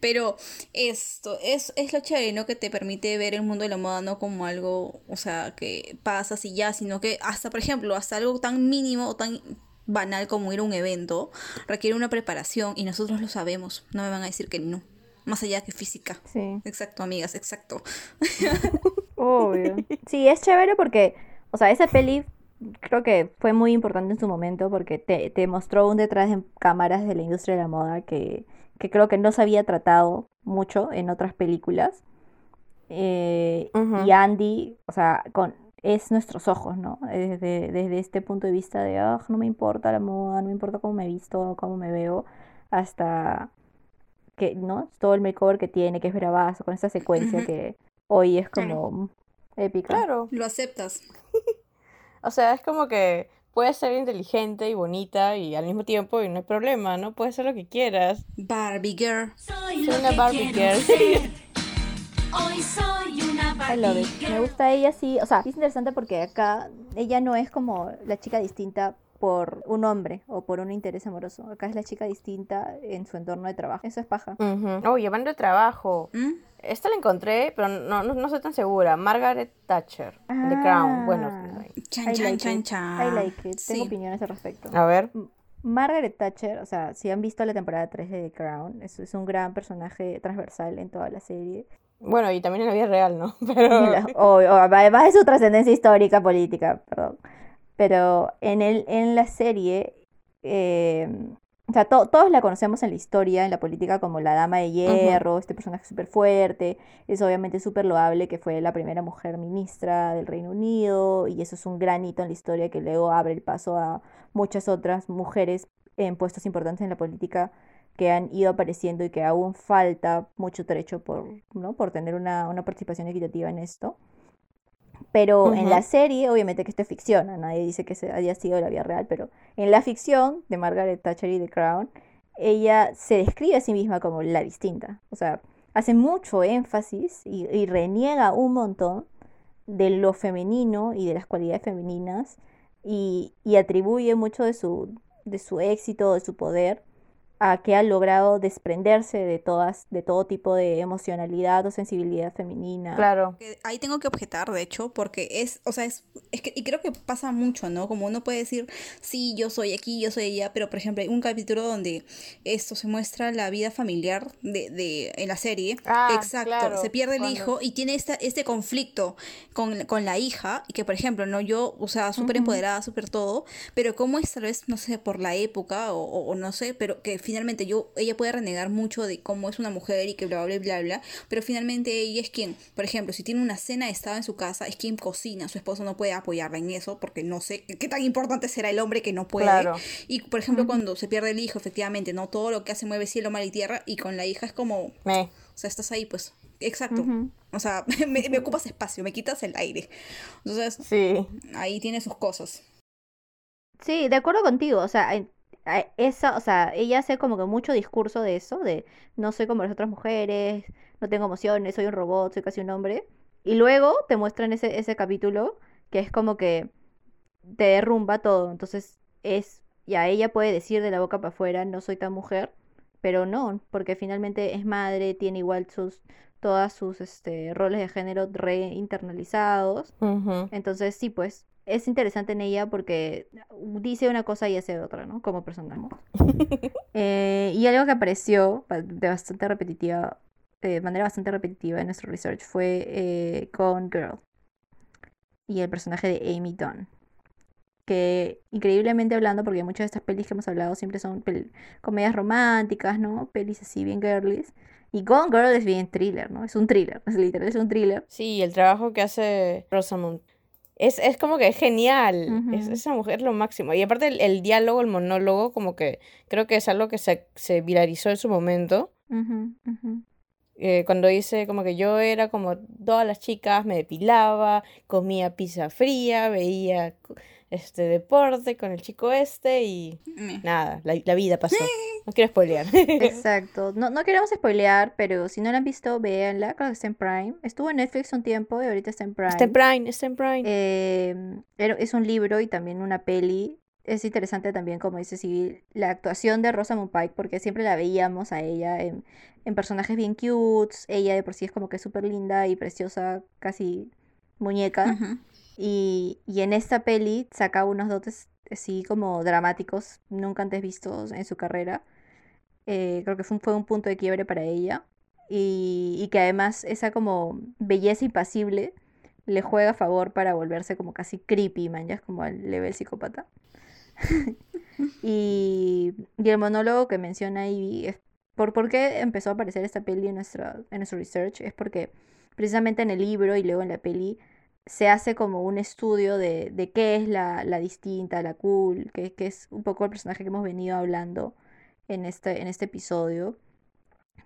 A: Pero esto es, es lo chévere, ¿no? Que te permite ver el mundo de la moda no como algo, o sea, que pasas y ya, sino que hasta, por ejemplo, hasta algo tan mínimo o tan banal como ir a un evento requiere una preparación y nosotros lo sabemos. No me van a decir que no. Más allá que física.
C: Sí.
A: Exacto, amigas, exacto. *laughs*
C: Obvio. Sí, es chévere porque, o sea, esa peli creo que fue muy importante en su momento porque te, te mostró un detrás de cámaras de la industria de la moda que, que creo que no se había tratado mucho en otras películas. Eh. Y Andy, o sea, con, es nuestros ojos, ¿no? Desde, desde este punto de vista de, ah, no me importa la moda, no me importa cómo me visto, cómo me veo, hasta que, ¿no? Todo el makeover que tiene, que es bravazo, con esa secuencia que hoy es
A: Claro.
C: como épica.
B: Claro.
A: Lo aceptas. *laughs*
B: O sea, es como que puedes ser inteligente y bonita y al mismo tiempo y no hay problema, ¿no? Puedes ser lo que quieras.
A: Barbie girl.
D: Soy
B: Soy una Barbie girl.
D: ser. *laughs* Hoy soy una
C: I love it. Me gusta ella sí, o sea, es interesante porque acá ella no es como la chica distinta por un hombre o por un interés amoroso. Acá es la chica distinta en su entorno de trabajo. Eso es paja.
B: Ujú. Oh, llevando el trabajo.
A: ¿Mm?
B: Esta la encontré, pero no, no, no estoy tan segura. Margaret Thatcher, The Crown. Bueno,
C: Ah.
A: Chan,
C: I
A: chan,
C: like
A: chan,
C: it.
A: chan.
C: I like it. Tengo
A: Sí.
C: opiniones al respecto.
B: a ver.
C: Margaret Thatcher, o sea, si han visto la temporada 3 de The Crown, es, es un gran personaje transversal en toda la serie.
B: Bueno, y también en la vida real, ¿no? *laughs* Pero...
C: O además de su trascendencia histórica, política, perdón. Pero en, el, en la serie, eh, o sea, to- todos la conocemos en la historia, en la política, como la Dama de Hierro, este personaje súper fuerte. Es obviamente súper loable que fue la primera mujer ministra del Reino Unido, y eso es un gran hito en la historia que luego abre el paso a muchas otras mujeres en puestos importantes en la política que han ido apareciendo y que aún falta mucho trecho por, ¿no? por tener una, una participación equitativa en esto. Pero en la serie, obviamente que esto es ficción, ¿no? nadie dice que se haya sido la vida real, pero en la ficción de Margaret Thatcher y The Crown, ella se describe a sí misma como la distinta. O sea, hace mucho énfasis y, y reniega un montón de lo femenino y de las cualidades femeninas y, y atribuye mucho de su, de su éxito, de su poder a que ha logrado desprenderse de todas, de todo tipo de emocionalidad o sensibilidad femenina.
B: Claro.
A: Ahí tengo que objetar, de hecho, porque es, o sea, es, es que, y creo que pasa mucho, ¿no? Como uno puede decir, sí, yo soy aquí, yo soy allá, pero por ejemplo, hay un capítulo donde esto se muestra la vida familiar de, de en la serie.
B: Ah,
A: Exacto,
B: claro,
A: se pierde el
B: cuando-
A: hijo y tiene esta, este conflicto con, con la hija, y que por ejemplo, ¿no? Yo, o sea, súper empoderada, súper todo, pero como es tal vez, no sé, por la época o- o no sé, pero que finalmente yo, ella puede renegar mucho de cómo es una mujer y que bla, bla, bla, bla, pero finalmente ella es quien, por ejemplo, si tiene una cena de estado en su casa, es quien cocina, su esposo no puede apoyarla en eso, porque no sé qué, tan importante será el hombre que no puede.
B: Claro.
A: Y por ejemplo, cuando se pierde el hijo, efectivamente, no todo lo que hace mueve cielo, mar y tierra, y con la hija es como,
B: Me.
A: o sea, estás ahí, pues. Exacto. O sea, *laughs* me, me ocupas espacio, me quitas el aire. Entonces,
B: Sí.
A: ahí tiene sus cosas.
C: Sí, de acuerdo contigo, o sea, esa, o sea, ella hace como que mucho discurso de eso, de no soy como las otras mujeres, no tengo emociones, soy un robot, soy casi un hombre. Y luego te muestran ese, ese capítulo que es como que te derrumba todo. Entonces es, ya ella puede decir de la boca para afuera, no soy tan mujer, pero no, porque finalmente es madre, tiene igual sus, todas sus este, roles de género re internalizados. Entonces, sí, pues es interesante en ella porque dice una cosa y hace otra, ¿no? Como personaje. *laughs* Eh, y algo que apareció de bastante repetitiva, de manera bastante repetitiva en nuestro research fue eh, con Girl y el personaje de Amy Dunn. Que increíblemente hablando, porque muchas de estas pelis que hemos hablado siempre son comedias románticas, ¿no? Pelis así bien girlies. Y Gone Girl es bien thriller, ¿no? Es un thriller, es literal, es un thriller.
B: Sí, el trabajo que hace Rosamund. Es, es como que es genial. Es,
C: Ujú.
B: esa mujer es lo máximo. Y aparte el, el diálogo, el monólogo, como que creo que es algo que se, se viralizó en su momento. Eh, cuando dice como que yo era como todas las chicas, me depilaba, comía pizza fría, veía este deporte con el chico este y
A: Me-
B: nada, la, la vida pasó. No quiero spoilear.
C: Exacto. No, no queremos spoilear, pero si no la han visto, véanla. Creo que está en Prime. Estuvo en Netflix un tiempo y ahorita está en Prime.
B: Está en Prime, está en Prime.
C: Eh, es un libro y también una peli. Es interesante también, como dice Civil, la actuación de Rosamund Pike, porque siempre la veíamos a ella en, en personajes bien cutes. Ella de por sí es como que súper linda y preciosa, casi muñeca.
A: Ujú.
C: Y, y en esta peli saca unos dotes así como dramáticos, nunca antes vistos en su carrera. Eh, creo que fue un, fue un punto de quiebre para ella. Y, y que además esa como belleza impasible le juega a favor para volverse como casi creepy, man, ya es como al level psicópata. *laughs* y, y el monólogo que menciona Ivy por, por qué empezó a aparecer esta peli en, nuestra, en nuestro research es porque precisamente en el libro y luego en la peli se hace como un estudio de, de qué es la, la distinta, la cool, que, que es un poco el personaje que hemos venido hablando en este, en este episodio.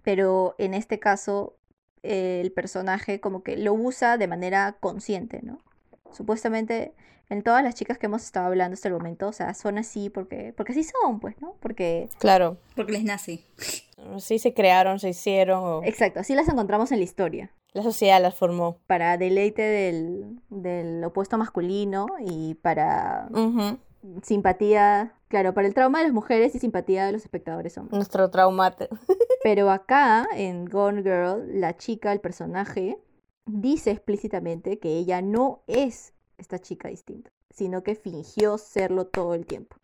C: Pero en este caso, eh, el personaje como que lo usa de manera consciente, ¿no? Supuestamente en todas las chicas que hemos estado hablando hasta el momento, o sea, son así porque, porque así son, pues, ¿no? Porque,
B: Claro.
A: Porque les nace.
B: Sí se crearon, se hicieron, o
C: exacto, así las encontramos en la historia.
B: La sociedad las formó.
C: Para deleite del, del opuesto masculino y para simpatía, claro, para el trauma de las mujeres y simpatía de los espectadores hombres.
B: Nuestro trauma. *laughs*
C: Pero acá, en Gone Girl, la chica, el personaje, dice explícitamente que ella no es esta chica distinta, sino que fingió serlo todo el tiempo.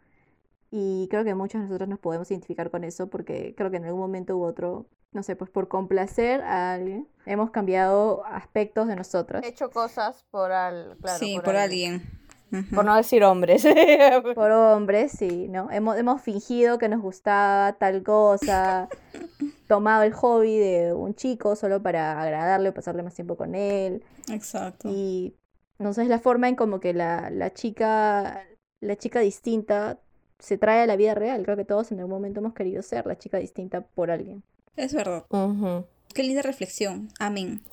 C: Y creo que muchos de nosotros nos podemos identificar con eso porque creo que en algún momento u otro, no sé, pues por complacer a alguien, hemos cambiado aspectos de nosotras.
B: He hecho cosas por al, claro,
A: sí, por, alguien.
B: Por no decir hombres. *laughs*
C: Por hombres, sí, ¿no? Hemos, hemos fingido que nos gustaba tal cosa, *laughs* tomado el hobby de un chico solo para agradarle o pasarle más tiempo con él.
A: Exacto.
C: Y no sé, es la forma en como que la, la chica, la chica distinta se trae a la vida real. Creo que todos en algún momento hemos querido ser la chica distinta por alguien.
A: Es verdad. Qué linda reflexión. Amén. *laughs*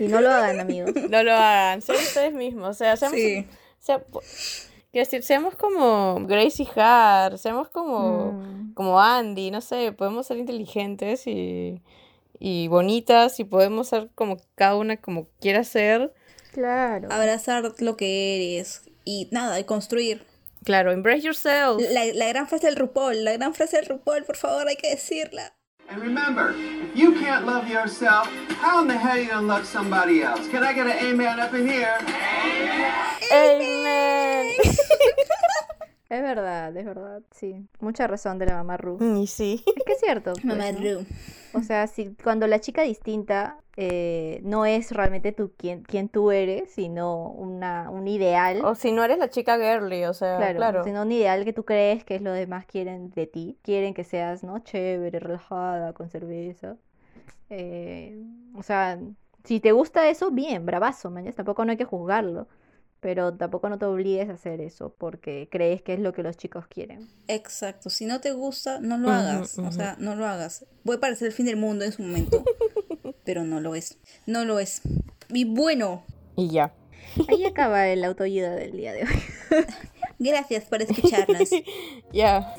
C: Y no lo hagan, amigos.
B: No lo hagan, sean ustedes mismos. O sea, seamos,
A: Sí.
B: sea- quiero decir, seamos como Gracie Hart, seamos como,
C: Mm,
B: como Andy, no sé, podemos ser inteligentes y, y bonitas y podemos ser como cada una como quiera ser.
C: claro.
A: Abrazar lo que eres. Y nada, y construir.
B: Claro, embrace yourself.
A: La, la gran frase del RuPaul, la gran frase del RuPaul, por favor, hay que decirla.
E: And remember, if you can't love yourself, how in the hell are you gonna love somebody else? Can I get an amen up in here?
B: Amen. *laughs*
C: Es verdad, es verdad, sí. Mucha razón de la mamá Ru.
B: y sí.
C: Es que es cierto. *laughs* pues,
A: Mamá
C: ¿no?
A: Ru.
C: O sea, si cuando la chica distinta eh, no es realmente tú quien, quien tú eres, sino una, un ideal.
B: O si no eres la chica girly, o sea,
C: Claro,
B: claro.
C: sino un ideal que tú crees que es lo demás quieren de ti. Quieren que seas, ¿no? Chévere, relajada, con cerveza. Eh, o sea, si te gusta eso, bien, bravazo, man. Tampoco no hay que juzgarlo. Pero tampoco no te obligues a hacer eso porque crees que es lo que los chicos quieren.
A: Exacto, si no te gusta, no lo hagas. O sea, no lo hagas. Puede parecer el fin del mundo en su momento, *laughs* pero no lo es. No lo es. Y bueno,
B: Y ya.
C: Ahí acaba el autoayuda del día de hoy. *laughs*
A: gracias por escucharnos. *laughs*
B: Ya.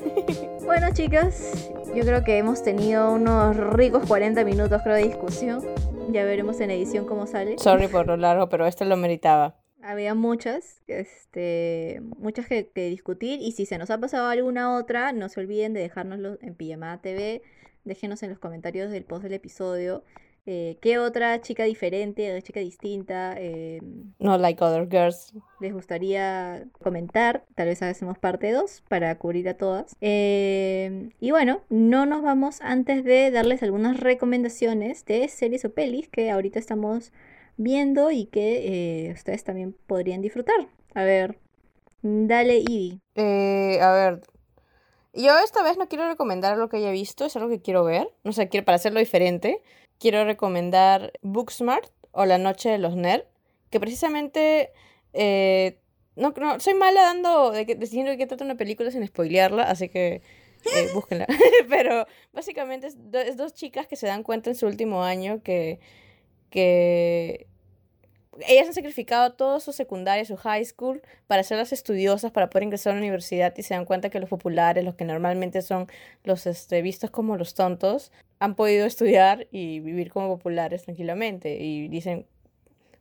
C: Bueno, chicas, yo creo que hemos tenido unos ricos 40 minutos, creo, de discusión. Ya veremos en edición cómo sale.
B: Sorry por lo largo, pero esto lo meritaba.
C: Había muchas, este, muchas que, que discutir y si se nos ha pasado alguna otra, no se olviden de dejárnoslo en Pijamada TV, déjenos en los comentarios del post del episodio eh, qué otra chica diferente, chica distinta eh,
B: No like other girls.
C: les gustaría comentar, tal vez hacemos parte 2 para cubrir a todas. Eh, y bueno, no nos vamos antes de darles algunas recomendaciones de series o pelis que ahorita estamos viendo y que eh, ustedes también podrían disfrutar. A ver, dale Ivy.
B: Eh, a ver. Yo esta vez no quiero recomendar lo que haya visto, es algo que quiero ver. No sé, quiero, para hacerlo diferente, quiero recomendar Booksmart o La Noche de los Nerds, que precisamente. eh, no, no, soy mala dando, de que, trata una película sin spoilearla, así que eh, búsquenla. *laughs* Pero básicamente es dos chicas que se dan cuenta en su último año que, que ellas han sacrificado todo su secundaria, su high school, para hacerlas estudiosas, para poder ingresar a la universidad y se dan cuenta que los populares, los que normalmente son los este, vistos como los tontos, han podido estudiar y vivir como populares tranquilamente. Y dicen,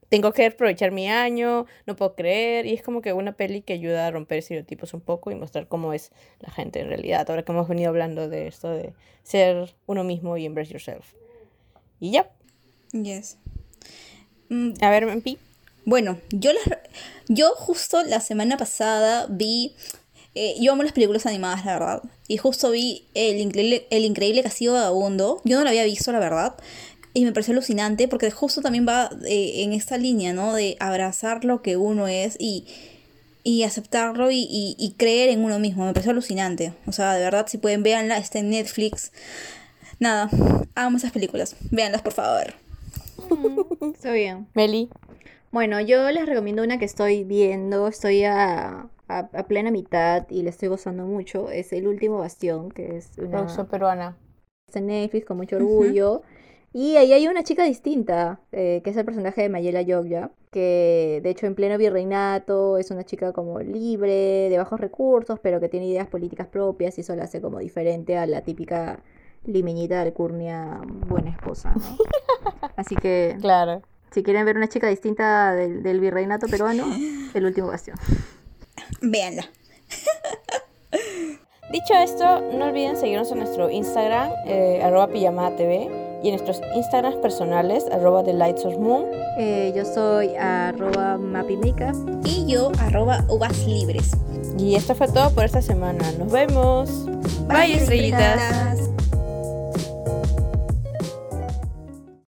B: tengo que aprovechar mi año, no puedo creer. Y es como que una peli que ayuda a romper estereotipos un poco y mostrar cómo es la gente en realidad. Ahora que hemos venido hablando de esto de ser uno mismo y embrace yourself. Y ya,
A: Yes. Mm,
B: a ver, Mempi.
A: Bueno, yo, las- yo justo la semana pasada vi, eh, yo amo las películas animadas, la verdad, y justo vi el increíble, el increíble Castillo Vagabundo, yo no lo había visto, la verdad, y me pareció alucinante porque justo también va eh, en esta línea, ¿no? De abrazar lo que uno es y, y aceptarlo y, y- y creer en uno mismo, me pareció alucinante, o sea, de verdad, si pueden, véanla, está en Netflix, nada, amo esas películas, véanlas por favor. *laughs*
C: Está bien.
B: Meli.
C: Bueno, yo les recomiendo una que estoy viendo, estoy a, a- a plena mitad y la estoy gozando mucho. Es El Último Bastión, que es una
B: Producción peruana.
C: está en Netflix con mucho orgullo. Y ahí hay una chica distinta, eh, que es el personaje de Mayela Yogya, que de hecho en pleno virreinato es una chica como libre, de bajos recursos, pero que tiene ideas políticas propias y eso la hace como diferente a la típica limeñita de Alcurnia buena esposa, ¿no? *laughs* Así que
B: Claro.
C: si quieren ver una chica distinta del, del virreinato peruano, el último bastión.
A: Véanla. *laughs*
B: Dicho esto, no olviden seguirnos en nuestro Instagram, eh, arroba pijamada TV, y en nuestros Instagrams personales, arroba The Lights of Moon.
C: Eh, yo soy arroba mapimakeup.
A: Y yo, arroba uvas libres.
B: Y esto fue todo por esta semana. Nos vemos. Bye, estrellitas.